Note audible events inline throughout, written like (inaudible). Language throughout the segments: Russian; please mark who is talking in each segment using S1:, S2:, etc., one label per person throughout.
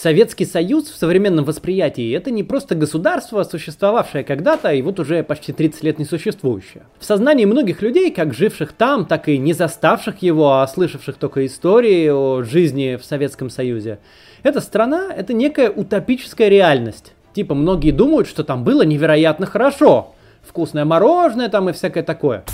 S1: Советский Союз в современном восприятии это не просто государство, существовавшее когда-то и вот уже почти 30 лет не существующее. В сознании многих людей, как живших там, так и не заставших его, а слышавших только истории о жизни в Советском Союзе, эта страна это некая утопическая реальность. Типа многие думают, что там было невероятно хорошо. Вкусное мороженое там и всякое такое.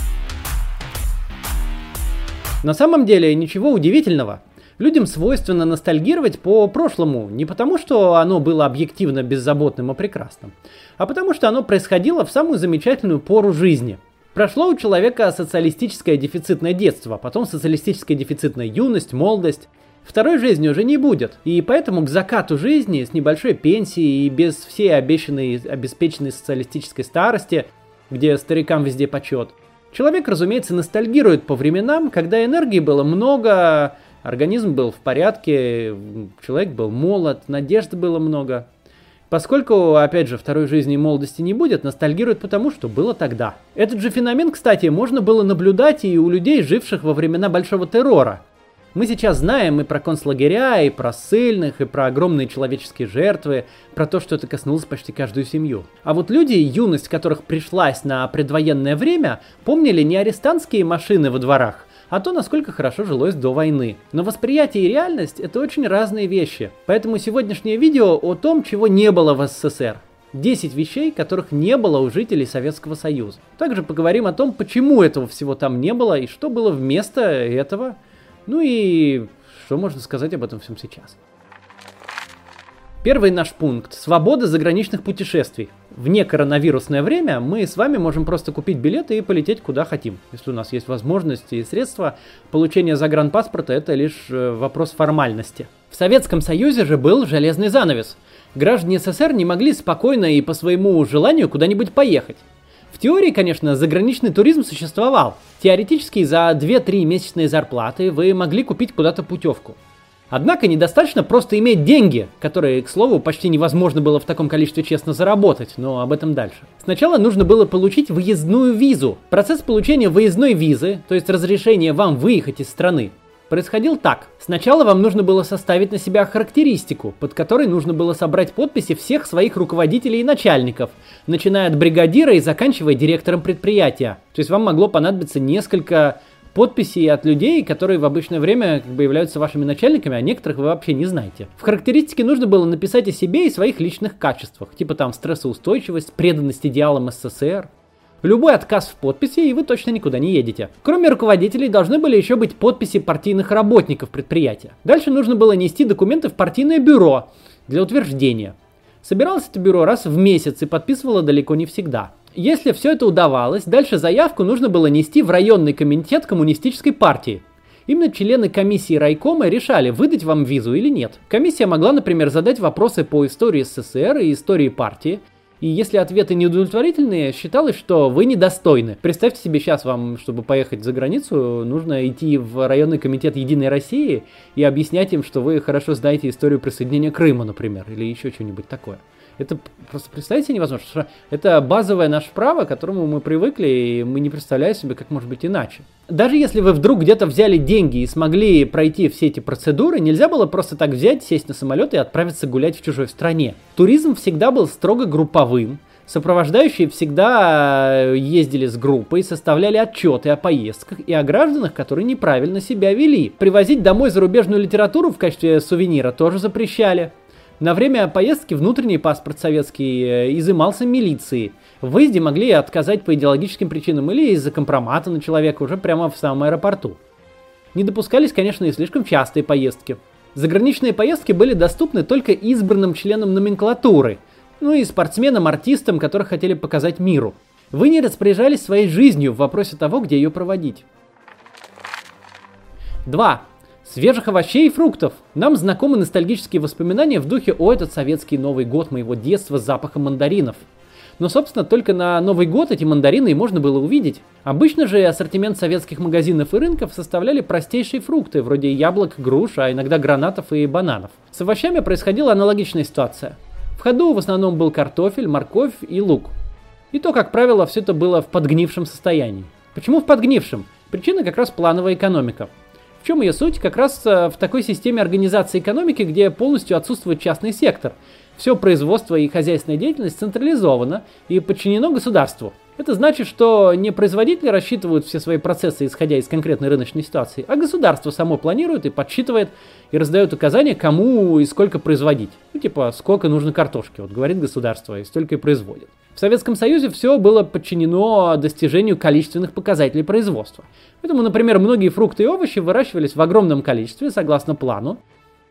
S1: На самом деле ничего удивительного. Людям свойственно ностальгировать по прошлому не потому, что оно было объективно беззаботным и прекрасным, а потому что оно происходило в самую замечательную пору жизни. Прошло у человека социалистическое дефицитное детство, потом социалистическая дефицитная юность, молодость. Второй жизни уже не будет, и поэтому к закату жизни с небольшой пенсией и без всей обещанной обеспеченной социалистической старости, где старикам везде почет, человек, разумеется, ностальгирует по временам, когда энергии было много, Организм был в порядке, человек был молод, надежды было много. Поскольку, опять же, второй жизни и молодости не будет, ностальгирует потому, что было тогда. Этот же феномен, кстати, можно было наблюдать и у людей, живших во времена Большого террора. Мы сейчас знаем и про концлагеря, и про ссыльных, и про огромные человеческие жертвы, про то, что это коснулось почти каждую семью. А вот люди, юность которых пришлась на предвоенное время, помнили не арестантские машины во дворах, а то, насколько хорошо жилось до войны. Но восприятие и реальность это очень разные вещи. Поэтому сегодняшнее видео о том, чего не было в СССР. 10 вещей, которых не было у жителей Советского Союза. Также поговорим о том, почему этого всего там не было и что было вместо этого. Ну и что можно сказать об этом всем сейчас. Первый наш пункт – свобода заграничных путешествий. Вне коронавирусное время мы с вами можем просто купить билеты и полететь куда хотим. Если у нас есть возможности и средства, получение загранпаспорта – это лишь э, вопрос формальности. В Советском Союзе же был железный занавес. Граждане СССР не могли спокойно и по своему желанию куда-нибудь поехать. В теории, конечно, заграничный туризм существовал. Теоретически за 2-3 месячные зарплаты вы могли купить куда-то путевку. Однако недостаточно просто иметь деньги, которые, к слову, почти невозможно было в таком количестве честно заработать, но об этом дальше. Сначала нужно было получить выездную визу. Процесс получения выездной визы, то есть разрешение вам выехать из страны, происходил так. Сначала вам нужно было составить на себя характеристику, под которой нужно было собрать подписи всех своих руководителей и начальников, начиная от бригадира и заканчивая директором предприятия. То есть вам могло понадобиться несколько подписи от людей, которые в обычное время как бы являются вашими начальниками, а некоторых вы вообще не знаете. В характеристике нужно было написать о себе и своих личных качествах, типа там стрессоустойчивость, преданность идеалам СССР. Любой отказ в подписи, и вы точно никуда не едете. Кроме руководителей, должны были еще быть подписи партийных работников предприятия. Дальше нужно было нести документы в партийное бюро для утверждения. Собиралось это бюро раз в месяц и подписывало далеко не всегда. Если все это удавалось, дальше заявку нужно было нести в районный комитет коммунистической партии. Именно члены комиссии райкома решали, выдать вам визу или нет. Комиссия могла, например, задать вопросы по истории СССР и истории партии, и если ответы неудовлетворительные, считалось, что вы недостойны. Представьте себе сейчас вам, чтобы поехать за границу, нужно идти в районный комитет Единой России и объяснять им, что вы хорошо знаете историю присоединения Крыма, например, или еще что-нибудь такое. Это просто представить себе невозможно, что это базовое наше право, к которому мы привыкли, и мы не представляем себе, как может быть иначе. Даже если вы вдруг где-то взяли деньги и смогли пройти все эти процедуры, нельзя было просто так взять, сесть на самолет и отправиться гулять в чужой стране. Туризм всегда был строго групповым, Сопровождающие всегда ездили с группой, составляли отчеты о поездках и о гражданах, которые неправильно себя вели. Привозить домой зарубежную литературу в качестве сувенира тоже запрещали. На время поездки внутренний паспорт советский э, изымался милицией. В выезде могли отказать по идеологическим причинам или из-за компромата на человека уже прямо в самом аэропорту. Не допускались, конечно, и слишком частые поездки. Заграничные поездки были доступны только избранным членам номенклатуры, ну и спортсменам, артистам, которых хотели показать миру. Вы не распоряжались своей жизнью в вопросе того, где ее проводить. 2. Свежих овощей и фруктов. Нам знакомы ностальгические воспоминания в духе «О, этот советский Новый год моего детства с запахом мандаринов». Но, собственно, только на Новый год эти мандарины и можно было увидеть. Обычно же ассортимент советских магазинов и рынков составляли простейшие фрукты, вроде яблок, груш, а иногда гранатов и бананов. С овощами происходила аналогичная ситуация. В ходу в основном был картофель, морковь и лук. И то, как правило, все это было в подгнившем состоянии. Почему в подгнившем? Причина как раз плановая экономика. В чем ее суть? Как раз э, в такой системе организации экономики, где полностью отсутствует частный сектор. Все производство и хозяйственная деятельность централизовано и подчинено государству. Это значит, что не производители рассчитывают все свои процессы, исходя из конкретной рыночной ситуации, а государство само планирует и подсчитывает и раздает указания, кому и сколько производить. Ну, типа, сколько нужно картошки, вот говорит государство, и столько и производит. В Советском Союзе все было подчинено достижению количественных показателей производства. Поэтому, например, многие фрукты и овощи выращивались в огромном количестве, согласно плану,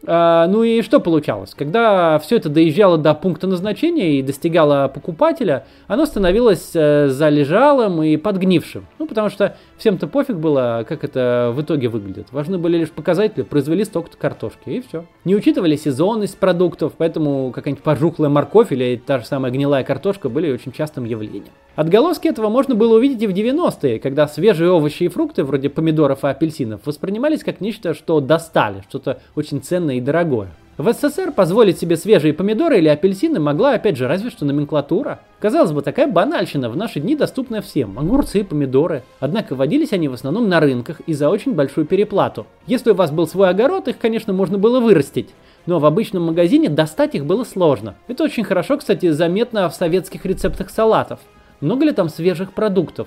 S1: а, ну и что получалось? Когда все это доезжало до пункта назначения и достигало покупателя, оно становилось э, залежалым и подгнившим. Ну, потому что всем-то пофиг было, как это в итоге выглядит. Важны были лишь показатели, произвели столько-то картошки, и все. Не учитывали сезонность продуктов, поэтому какая-нибудь пожухлая морковь или та же самая гнилая картошка были очень частым явлением. Отголоски этого можно было увидеть и в 90-е, когда свежие овощи и фрукты, вроде помидоров и апельсинов, воспринимались как нечто, что достали, что-то очень ценное и дорогое. В СССР позволить себе свежие помидоры или апельсины могла, опять же, разве что номенклатура. Казалось бы, такая банальщина в наши дни доступная всем. Огурцы и помидоры. Однако водились они в основном на рынках и за очень большую переплату. Если у вас был свой огород, их, конечно, можно было вырастить. Но в обычном магазине достать их было сложно. Это очень хорошо, кстати, заметно в советских рецептах салатов. Много ли там свежих продуктов?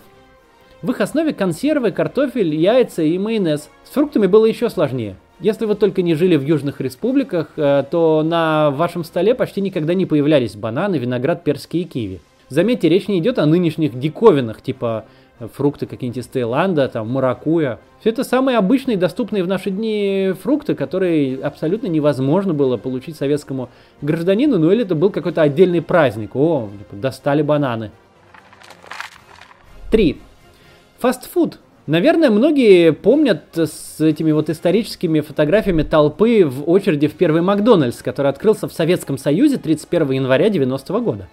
S1: В их основе консервы, картофель, яйца и майонез. С фруктами было еще сложнее. Если вы только не жили в южных республиках, э, то на вашем столе почти никогда не появлялись бананы, виноград, перские и киви. Заметьте, речь не идет о нынешних диковинах, типа э, фрукты какие-нибудь из Таиланда, там, маракуя. Все это самые обычные, доступные в наши дни фрукты, которые абсолютно невозможно было получить советскому гражданину, ну или это был какой-то отдельный праздник. О, достали бананы. 3. Фастфуд. Наверное, многие помнят с этими вот историческими фотографиями толпы в очереди в первый Макдональдс, который открылся в Советском Союзе 31 января 90 -го года.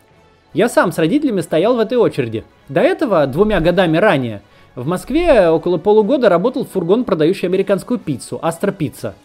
S1: Я сам с родителями стоял в этой очереди. До этого, двумя годами ранее, в Москве около полугода работал фургон, продающий американскую пиццу, Астро Пицца.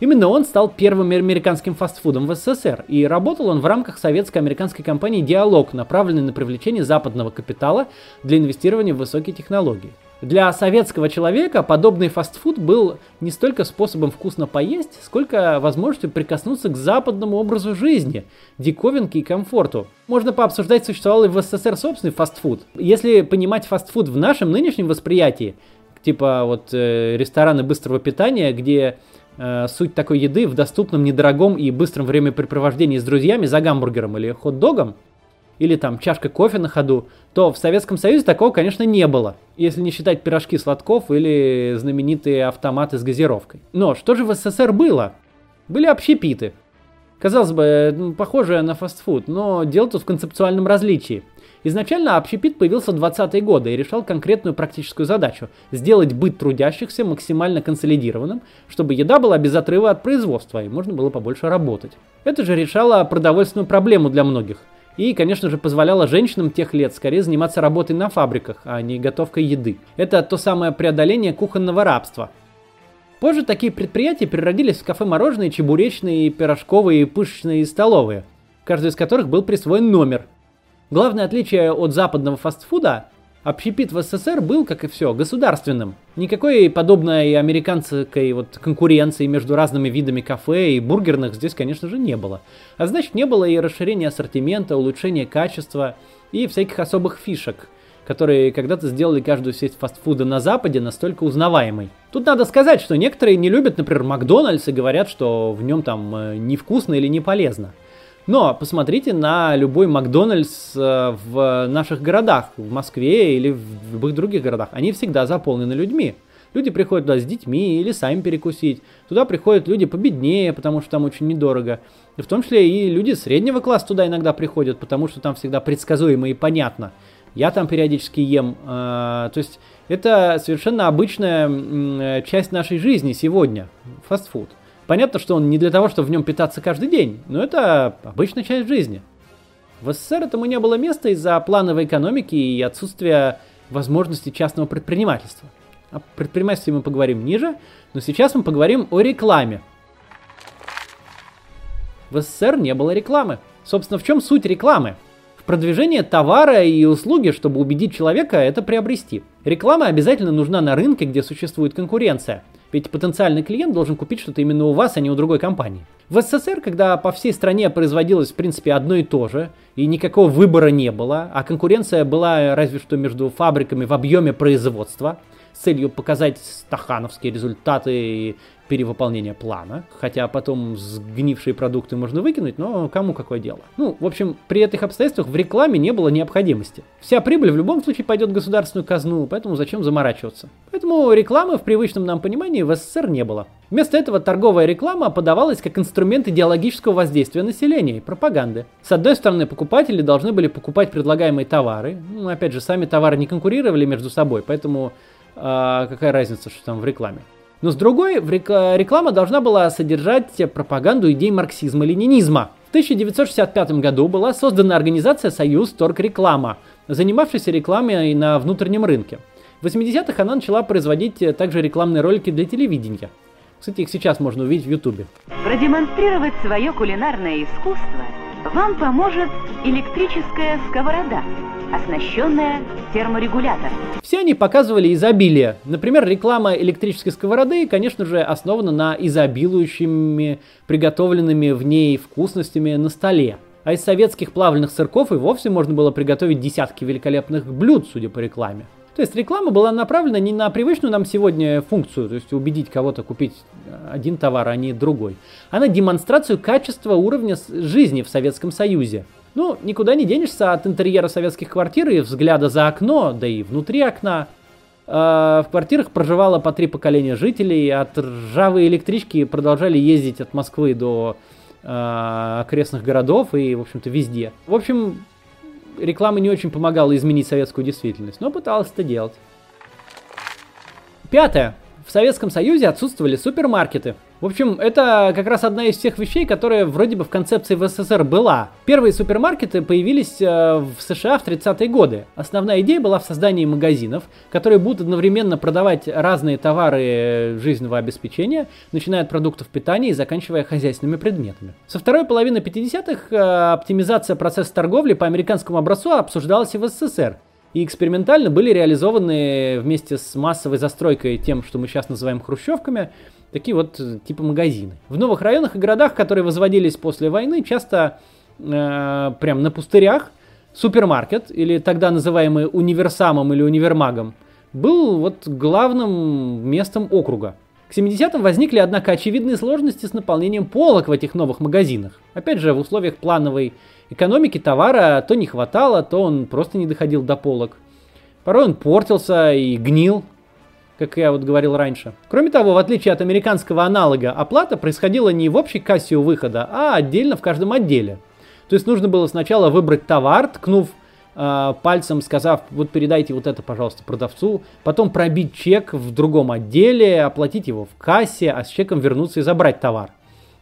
S1: Именно он стал первым американским фастфудом в СССР, и работал он в рамках советско-американской компании «Диалог», направленной на привлечение западного капитала для инвестирования в высокие технологии. Для советского человека подобный фастфуд был не столько способом вкусно поесть, сколько возможностью прикоснуться к западному образу жизни, диковинке и комфорту. Можно пообсуждать, существовал ли в СССР собственный фастфуд. Если понимать фастфуд в нашем нынешнем восприятии, типа вот э, рестораны быстрого питания, где э, суть такой еды в доступном, недорогом и быстром времяпрепровождении с друзьями за гамбургером или хот-догом, или там чашка кофе на ходу, то в Советском Союзе такого, конечно, не было, если не считать пирожки сладков или знаменитые автоматы с газировкой. Но что же в СССР было? Были общепиты. Казалось бы, ну, похожее на фастфуд, но дело тут в концептуальном различии. Изначально общепит появился в 20-е годы и решал конкретную практическую задачу – сделать быт трудящихся максимально консолидированным, чтобы еда была без отрыва от производства и можно было побольше работать. Это же решало продовольственную проблему для многих – и, конечно же, позволяло женщинам тех лет скорее заниматься работой на фабриках, а не готовкой еды. Это то самое преодоление кухонного рабства. Позже такие предприятия переродились в кафе-мороженые, чебуречные, пирожковые, пышечные столовые, каждый из которых был присвоен номер. Главное отличие от западного фастфуда Общепит в СССР был, как и все, государственным. Никакой подобной американской вот конкуренции между разными видами кафе и бургерных здесь, конечно же, не было. А значит, не было и расширения ассортимента, улучшения качества и всяких особых фишек, которые когда-то сделали каждую сеть фастфуда на Западе настолько узнаваемой. Тут надо сказать, что некоторые не любят, например, Макдональдс и говорят, что в нем там э, невкусно или не полезно. Но посмотрите на любой Макдональдс э, в наших городах, в Москве или в любых других городах. Они всегда заполнены людьми. Люди приходят туда с детьми или сами перекусить. Туда приходят люди победнее, потому что там очень недорого. И в том числе и люди среднего класса туда иногда приходят, потому что там всегда предсказуемо и понятно. Я там периодически ем. Э, то есть это совершенно обычная э, часть нашей жизни сегодня. Фастфуд. Понятно, что он не для того, чтобы в нем питаться каждый день, но это обычная часть жизни. В СССР этому не было места из-за плановой экономики и отсутствия возможности частного предпринимательства. О предпринимательстве мы поговорим ниже, но сейчас мы поговорим о рекламе. В СССР не было рекламы. Собственно, в чем суть рекламы? В продвижении товара и услуги, чтобы убедить человека это приобрести. Реклама обязательно нужна на рынке, где существует конкуренция – Ведь потенциальный клиент должен купить что-то именно у вас, а не у другой компании. В СССР, когда по всей стране производилось, в принципе, одно и то же, и никакого выбора не было, а конкуренция была разве что между фабриками в объеме производства, с целью показать стахановские результаты и перевыполнения плана, хотя потом сгнившие продукты можно выкинуть, но кому какое дело. Ну, в общем, при этих обстоятельствах в рекламе не было необходимости. Вся прибыль в любом случае пойдет в государственную казну, поэтому зачем заморачиваться? Поэтому рекламы в привычном нам понимании в СССР не было. Вместо этого торговая реклама подавалась как инструмент идеологического воздействия населения и пропаганды. С одной стороны, покупатели должны были покупать предлагаемые товары. Ну, опять же, сами товары не конкурировали между собой, поэтому э, какая разница, что там в рекламе. Но с другой, реклама должна была содержать пропаганду идей марксизма-ленинизма. В 1965 году была создана организация «Союз Торг-реклама», занимавшаяся рекламой на внутреннем рынке. В 80-х она начала производить также рекламные ролики для телевидения. Кстати, их сейчас можно увидеть в Ютубе.
S2: Продемонстрировать свое кулинарное искусство вам поможет электрическая сковорода – оснащенная терморегулятором.
S1: Все они показывали изобилие. Например, реклама электрической сковороды, конечно же, основана на изобилующими приготовленными в ней вкусностями на столе. А из советских плавленных сырков и вовсе можно было приготовить десятки великолепных блюд, судя по рекламе. То есть реклама была направлена не на привычную нам сегодня функцию, то есть убедить кого-то купить один товар, а не другой, а на демонстрацию качества уровня жизни в Советском Союзе. Ну, никуда не денешься от интерьера советских квартир и взгляда за окно, да и внутри окна. А, в квартирах проживало по три поколения жителей, от ржавой электрички продолжали ездить от Москвы до а, окрестных городов и, в общем-то, везде. В общем, реклама не очень помогала изменить советскую действительность, но пыталась это делать. Пятое. В Советском Союзе отсутствовали супермаркеты. В общем, это как раз одна из тех вещей, которая вроде бы в концепции в СССР была. Первые супермаркеты появились э, в США в 30-е годы. Основная идея была в создании магазинов, которые будут одновременно продавать разные товары жизненного обеспечения, начиная от продуктов питания и заканчивая хозяйственными предметами. Со второй половины 50-х э, оптимизация процесса торговли по американскому образцу обсуждалась и в СССР и экспериментально были реализованы вместе с массовой застройкой тем, что мы сейчас называем хрущевками, такие вот э, типа магазины. В новых районах и городах, которые возводились после войны, часто э, прям на пустырях супермаркет, или тогда называемый универсамом или универмагом, был вот главным местом округа. К 70-м возникли, однако, очевидные сложности с наполнением полок в этих новых магазинах. Опять же, в условиях плановой экономики товара то не хватало, то он просто не доходил до полок. Порой он портился и гнил, как я вот говорил раньше. Кроме того, в отличие от американского аналога, оплата происходила не в общей кассе у выхода, а отдельно в каждом отделе. То есть нужно было сначала выбрать товар, ткнув э, пальцем, сказав, вот передайте вот это, пожалуйста, продавцу, потом пробить чек в другом отделе, оплатить его в кассе, а с чеком вернуться и забрать товар.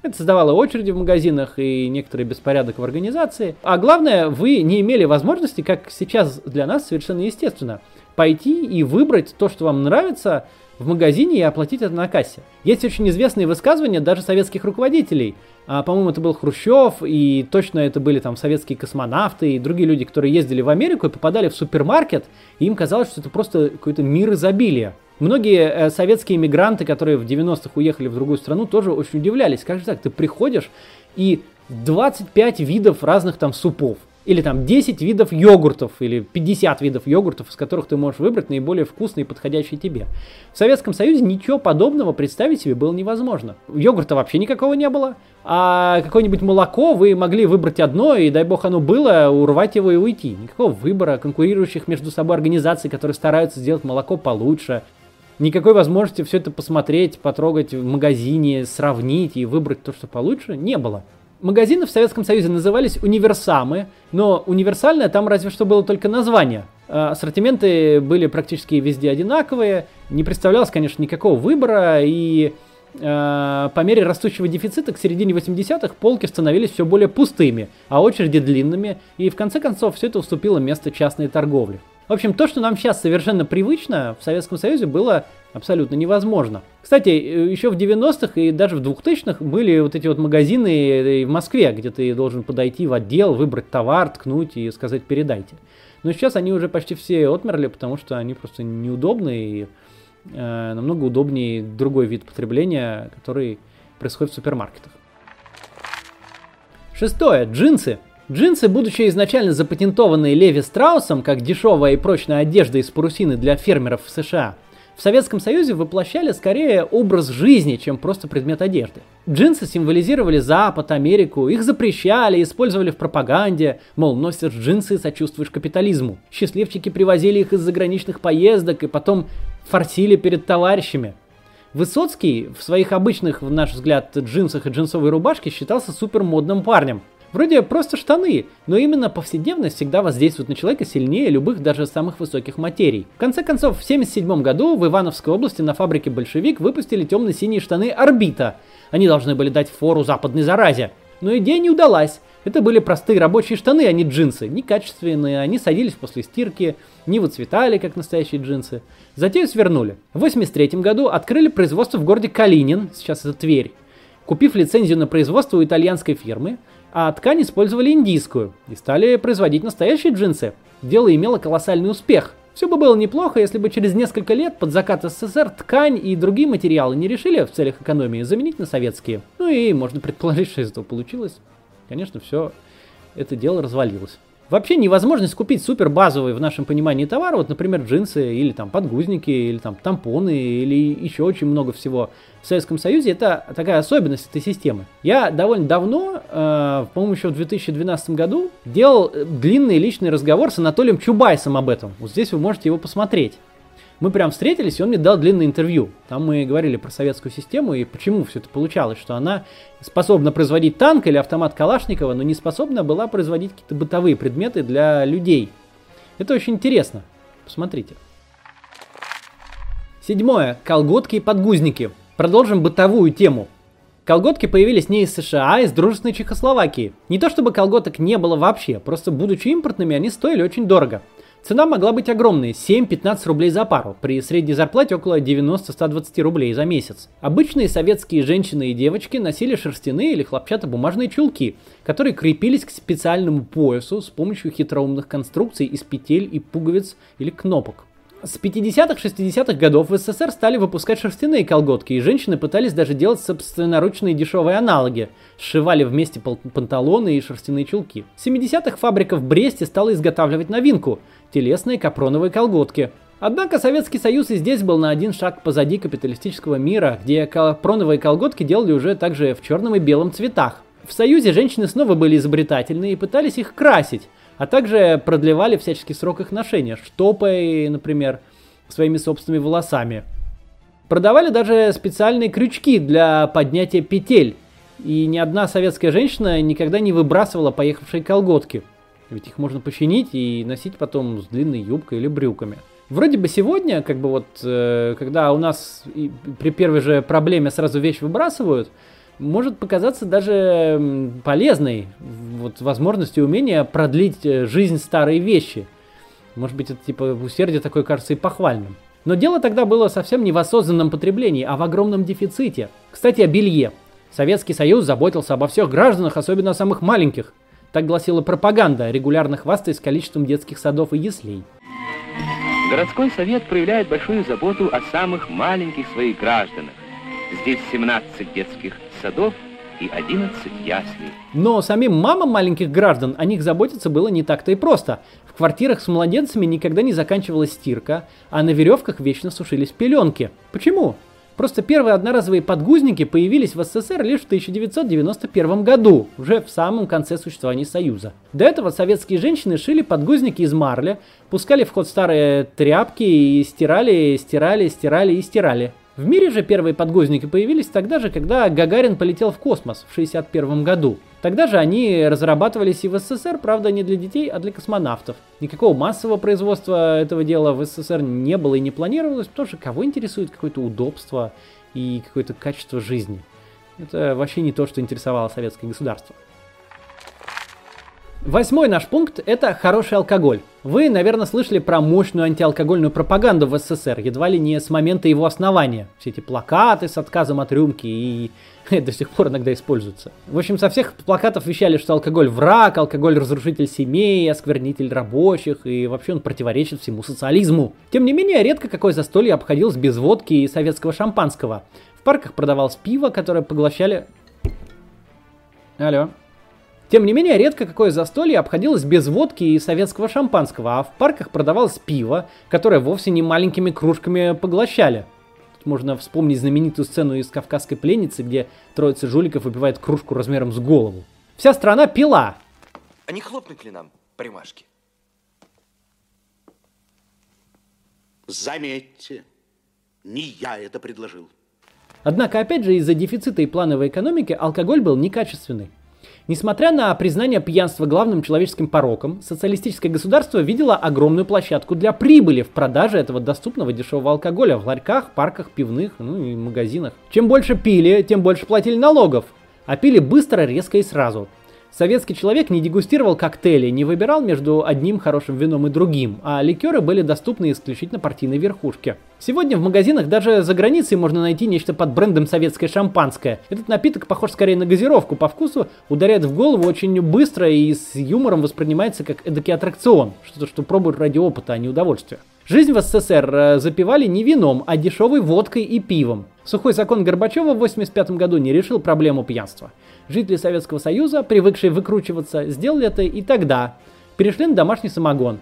S1: Это создавало очереди в магазинах и некоторый беспорядок в организации. А главное, вы не имели возможности, как сейчас для нас совершенно естественно, пойти и выбрать то, что вам нравится в магазине и оплатить это на кассе. Есть очень известные высказывания даже советских руководителей. А, по-моему, это был Хрущев, и точно это были там советские космонавты и другие люди, которые ездили в Америку и попадали в супермаркет, и им казалось, что это просто какой-то мир изобилия. Многие э, советские иммигранты, которые в 90-х уехали в другую страну, тоже очень удивлялись. Как же так, ты приходишь и 25 видов разных там супов. Или там 10 видов йогуртов, или 50 видов йогуртов, из которых ты можешь выбрать наиболее вкусные и подходящие тебе. В Советском Союзе ничего подобного представить себе было невозможно. Йогурта вообще никакого не было, а какое-нибудь молоко вы могли выбрать одно, и дай бог оно было, урвать его и уйти. Никакого выбора конкурирующих между собой организаций, которые стараются сделать молоко получше, никакой возможности все это посмотреть, потрогать в магазине, сравнить и выбрать то, что получше, не было. Магазины в Советском Союзе назывались универсамы, но универсальное там разве что было только название. А ассортименты были практически везде одинаковые, не представлялось, конечно, никакого выбора, и э, по мере растущего дефицита к середине 80-х полки становились все более пустыми, а очереди длинными, и в конце концов все это уступило место частной торговле. В общем, то, что нам сейчас совершенно привычно, в Советском Союзе было абсолютно невозможно. Кстати, э, еще в 90-х и даже в 2000-х были вот эти вот магазины э, в Москве, где ты должен подойти в отдел, выбрать товар, ткнуть и сказать «передайте». Но сейчас они уже почти все отмерли, потому что они просто неудобны и э, намного удобнее другой вид потребления, который происходит в супермаркетах. Шестое. Джинсы. Джинсы, будучи изначально запатентованные Леви Страусом как дешевая и прочная одежда из парусины для фермеров в США, в Советском Союзе воплощали скорее образ жизни, чем просто предмет одежды. Джинсы символизировали Запад, Америку, их запрещали, использовали в пропаганде, мол, носишь джинсы и сочувствуешь капитализму. Счастливчики привозили их из заграничных поездок и потом форсили перед товарищами. Высоцкий в своих обычных, в наш взгляд, джинсах и джинсовой рубашке считался супер модным парнем. Вроде просто штаны, но именно повседневность всегда воздействует на человека сильнее любых даже самых высоких материй. В конце концов, в 1977 году в Ивановской области на фабрике «Большевик» выпустили темно-синие штаны «Орбита». Они должны были дать фору западной заразе. Но идея не удалась. Это были простые рабочие штаны, а не джинсы. Некачественные, они садились после стирки, не выцветали, как настоящие джинсы. Затею свернули. В 1983 году открыли производство в городе Калинин, сейчас это Тверь. Купив лицензию на производство у итальянской фирмы, а ткань использовали индийскую и стали производить настоящие джинсы. Дело имело колоссальный успех. Все бы было неплохо, если бы через несколько лет под закат СССР ткань и другие материалы не решили в целях экономии заменить на советские. Ну и можно предположить, что из этого получилось. Конечно, все это дело развалилось. Вообще невозможность купить супер базовый в нашем понимании товар, вот, например, джинсы или там подгузники, или там тампоны, или еще очень много всего в Советском Союзе, это такая особенность этой системы. Я довольно давно, э, по-моему, еще в 2012 году, делал длинный личный разговор с Анатолием Чубайсом об этом. Вот здесь вы можете его посмотреть мы прям встретились, и он мне дал длинное интервью. Там мы говорили про советскую систему и почему все это получалось, что она способна производить танк или автомат Калашникова, но не способна была производить какие-то бытовые предметы для людей. Это очень интересно. Посмотрите. Седьмое. Колготки и подгузники. Продолжим бытовую тему. Колготки появились не из США, а из дружественной Чехословакии. Не то чтобы колготок не было вообще, просто будучи импортными, они стоили очень дорого. Цена могла быть огромной – 7-15 рублей за пару, при средней зарплате около 90-120 рублей за месяц. Обычные советские женщины и девочки носили шерстяные или хлопчатобумажные чулки, которые крепились к специальному поясу с помощью хитроумных конструкций из петель и пуговиц или кнопок. С 50-60-х годов в СССР стали выпускать шерстяные колготки, и женщины пытались даже делать собственноручные дешевые аналоги. Сшивали вместе панталоны и шерстяные чулки. В 70-х фабрика в Бресте стала изготавливать новинку – телесные капроновые колготки. Однако Советский Союз и здесь был на один шаг позади капиталистического мира, где капроновые колготки делали уже также в черном и белом цветах. В Союзе женщины снова были изобретательны и пытались их красить а также продлевали всяческий срок их ношения, штопой, например, своими собственными волосами. Продавали даже специальные крючки для поднятия петель, и ни одна советская женщина никогда не выбрасывала поехавшие колготки. Ведь их можно починить и носить потом с длинной юбкой или брюками. Вроде бы сегодня, как бы вот, э, когда у нас при первой же проблеме сразу вещь выбрасывают, может показаться даже полезной вот, возможностью умения продлить э, жизнь старой вещи. Может быть, это типа усердие такое кажется и похвальным. Но дело тогда было совсем не в осознанном потреблении, а в огромном дефиците. Кстати, о белье. Советский Союз заботился обо всех гражданах, особенно о самых маленьких. Так гласила пропаганда, регулярно хвастаясь количеством детских садов и яслей.
S3: Городской совет проявляет большую заботу о самых маленьких своих гражданах. Здесь 17 детских садов и 11 яслей.
S1: Но самим мамам маленьких граждан о них заботиться было не так-то и просто. В квартирах с младенцами никогда не заканчивалась стирка, а на веревках вечно сушились пеленки. Почему? Просто первые одноразовые подгузники появились в СССР лишь в 1991 году, уже в самом конце существования Союза. До этого советские женщины шили подгузники из марля, пускали в ход старые тряпки и стирали, стирали, стирали и стирали. В мире же первые подгузники появились тогда же, когда Гагарин полетел в космос в 1961 году. Тогда же они разрабатывались и в СССР, правда не для детей, а для космонавтов. Никакого массового производства этого дела в СССР не было и не планировалось, потому что кого интересует какое-то удобство и какое-то качество жизни. Это вообще не то, что интересовало советское государство. Восьмой наш пункт – это хороший алкоголь. Вы, наверное, слышали про мощную антиалкогольную пропаганду в СССР, едва ли не с момента его основания. Все эти плакаты с отказом от рюмки и (laughs) до сих пор иногда используются. В общем, со всех плакатов вещали, что алкоголь враг, алкоголь разрушитель семей, осквернитель рабочих, и вообще он противоречит всему социализму. Тем не менее, редко какое застолье обходилось без водки и советского шампанского. В парках продавалось пиво, которое поглощали... Алло. Тем не менее, редко какое застолье обходилось без водки и советского шампанского, а в парках продавалось пиво, которое вовсе не маленькими кружками поглощали. Тут можно вспомнить знаменитую сцену из «Кавказской пленницы», где троица жуликов выпивает кружку размером с голову. Вся страна пила.
S4: А не хлопнуть ли нам примашки?
S5: Заметьте, не я это предложил.
S1: Однако, опять же, из-за дефицита и плановой экономики алкоголь был некачественный. Несмотря на признание пьянства главным человеческим пороком, социалистическое государство видело огромную площадку для прибыли в продаже этого доступного дешевого алкоголя в ларьках, парках, пивных, ну и магазинах. Чем больше пили, тем больше платили налогов. А пили быстро, резко и сразу. Советский человек не дегустировал коктейли, не выбирал между одним хорошим вином и другим, а ликеры были доступны исключительно партийной верхушке. Сегодня в магазинах даже за границей можно найти нечто под брендом советское шампанское. Этот напиток похож скорее на газировку, по вкусу ударяет в голову очень быстро и с юмором воспринимается как эдакий аттракцион, что-то, что пробуют ради опыта, а не удовольствия. Жизнь в СССР э, запивали не вином, а дешевой водкой и пивом. Сухой закон Горбачева в 1985 году не решил проблему пьянства. Жители Советского Союза, привыкшие выкручиваться, сделали это и тогда. Перешли на домашний самогон.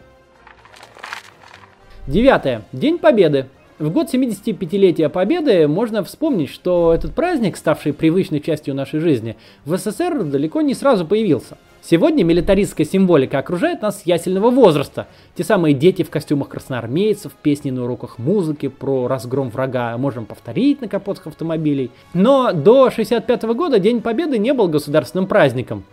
S1: Девятое. День Победы. В год 75-летия Победы можно вспомнить, что этот праздник, ставший привычной частью нашей жизни, в СССР далеко не сразу появился. Сегодня милитаристская символика окружает нас с ясельного возраста. Те самые дети в костюмах красноармейцев, песни на уроках музыки про разгром врага можем повторить на капотах автомобилей. Но до 65 года День Победы не был государственным праздником.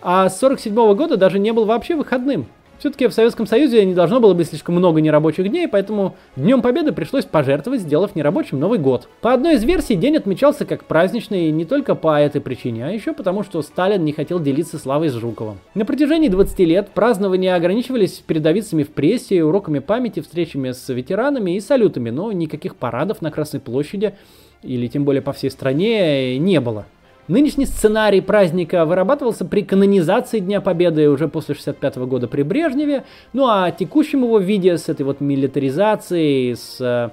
S1: А с 47 года даже не был вообще выходным. Все-таки в Советском Союзе не должно было быть слишком много нерабочих дней, поэтому Днем Победы пришлось пожертвовать, сделав нерабочим Новый год. По одной из версий, день отмечался как праздничный не только по этой причине, а еще потому, что Сталин не хотел делиться славой с Жуковым. На протяжении 20 лет празднования ограничивались передовицами в прессе, уроками памяти, встречами с ветеранами и салютами, но никаких парадов на Красной площади или тем более по всей стране не было. Нынешний сценарий праздника вырабатывался при канонизации Дня Победы уже после 65 года при Брежневе, ну а текущем его виде с этой вот милитаризацией, с э,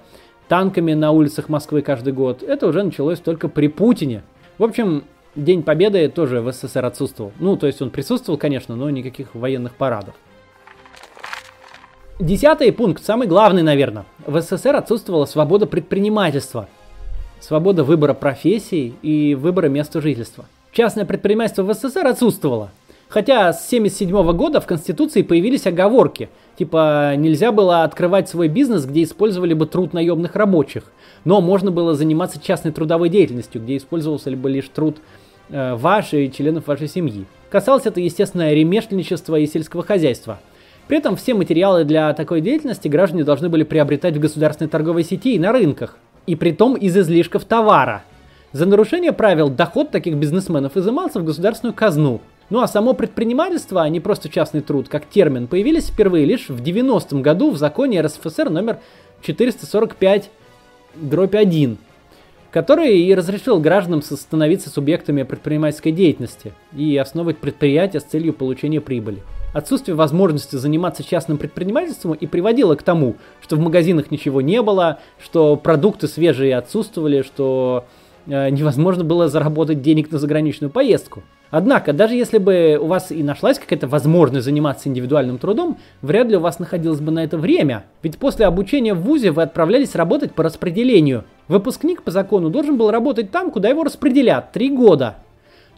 S1: танками на улицах Москвы каждый год, это уже началось только при Путине. В общем, День Победы тоже в СССР отсутствовал. Ну, то есть он присутствовал, конечно, но никаких военных парадов. Десятый пункт, самый главный, наверное. В СССР отсутствовала свобода предпринимательства – свобода выбора профессии и выбора места жительства. Частное предпринимательство в СССР отсутствовало. Хотя с 1977 года в Конституции появились оговорки, типа нельзя было открывать свой бизнес, где использовали бы труд наемных рабочих, но можно было заниматься частной трудовой деятельностью, где использовался бы лишь труд э, ваш и членов вашей семьи. Касалось это, естественно, ремесленничества и сельского хозяйства. При этом все материалы для такой деятельности граждане должны были приобретать в государственной торговой сети и на рынках – и притом из излишков товара. За нарушение правил доход таких бизнесменов изымался в государственную казну. Ну а само предпринимательство, а не просто частный труд, как термин, появились впервые лишь в 90-м году в законе РСФСР номер 445 дробь 1, который и разрешил гражданам становиться субъектами предпринимательской деятельности и основывать предприятия с целью получения прибыли. Отсутствие возможности заниматься частным предпринимательством и приводило к тому, что в магазинах ничего не было, что продукты свежие отсутствовали, что э, невозможно было заработать денег на заграничную поездку. Однако, даже если бы у вас и нашлась какая-то возможность заниматься индивидуальным трудом, вряд ли у вас находилось бы на это время. Ведь после обучения в ВУЗе вы отправлялись работать по распределению. Выпускник по закону должен был работать там, куда его распределят, три года.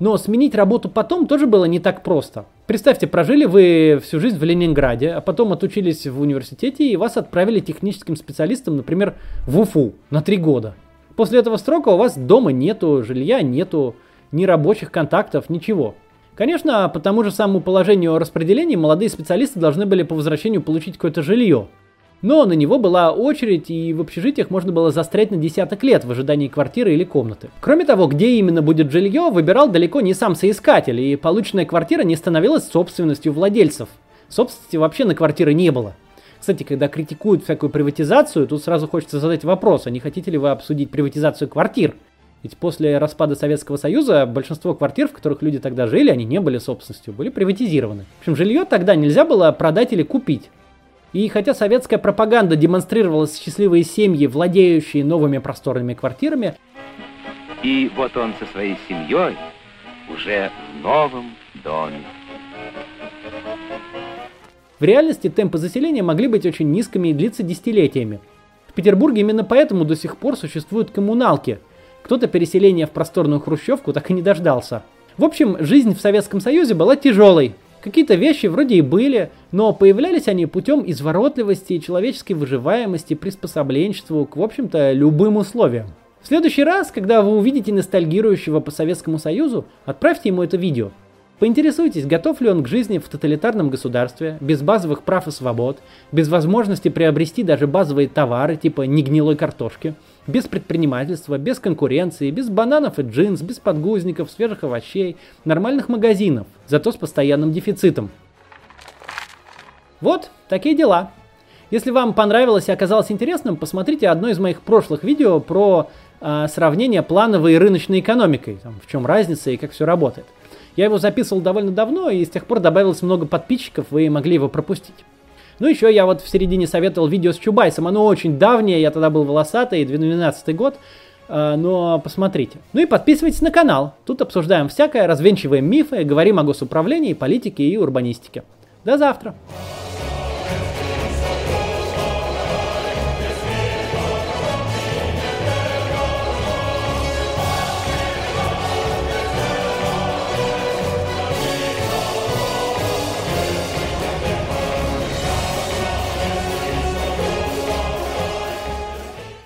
S1: Но сменить работу потом тоже было не так просто. Представьте, прожили вы всю жизнь в Ленинграде, а потом отучились в университете и вас отправили техническим специалистом, например, в Уфу на три года. После этого срока у вас дома нету жилья, нету ни рабочих контактов, ничего. Конечно, по тому же самому положению о распределении молодые специалисты должны были по возвращению получить какое-то жилье. Но на него была очередь, и в общежитиях можно было застрять на десяток лет в ожидании квартиры или комнаты. Кроме того, где именно будет жилье, выбирал далеко не сам соискатель, и полученная квартира не становилась собственностью владельцев. Собственности вообще на квартиры не было. Кстати, когда критикуют всякую приватизацию, тут сразу хочется задать вопрос, а не хотите ли вы обсудить приватизацию квартир? Ведь после распада Советского Союза большинство квартир, в которых люди тогда жили, они не были собственностью, были приватизированы. В общем, жилье тогда нельзя было продать или купить. И хотя советская пропаганда демонстрировала счастливые семьи, владеющие новыми просторными квартирами,
S3: И вот он со своей семьей уже в новом доме.
S1: в реальности темпы заселения могли быть очень низкими и длиться десятилетиями. В Петербурге именно поэтому до сих пор существуют коммуналки. Кто-то переселения в просторную хрущевку так и не дождался. В общем, жизнь в Советском Союзе была тяжелой. Какие-то вещи вроде и были, но появлялись они путем изворотливости и человеческой выживаемости, приспособленчеству к, в общем-то, любым условиям. В следующий раз, когда вы увидите ностальгирующего по Советскому Союзу, отправьте ему это видео. Поинтересуйтесь, готов ли он к жизни в тоталитарном государстве, без базовых прав и свобод, без возможности приобрести даже базовые товары типа негнилой картошки, без предпринимательства, без конкуренции, без бананов и джинс, без подгузников, свежих овощей, нормальных магазинов, зато с постоянным дефицитом. Вот, такие дела. Если вам понравилось и оказалось интересным, посмотрите одно из моих прошлых видео про э, сравнение плановой и рыночной экономикой, там, в чем разница и как все работает. Я его записывал довольно давно, и с тех пор добавилось много подписчиков, вы могли его пропустить. Ну, еще я вот в середине советовал видео с Чубайсом, оно очень давнее, я тогда был волосатый, 12 год, э, но посмотрите. Ну и подписывайтесь на канал, тут обсуждаем всякое, развенчиваем мифы, говорим о госуправлении, политике и урбанистике. До завтра!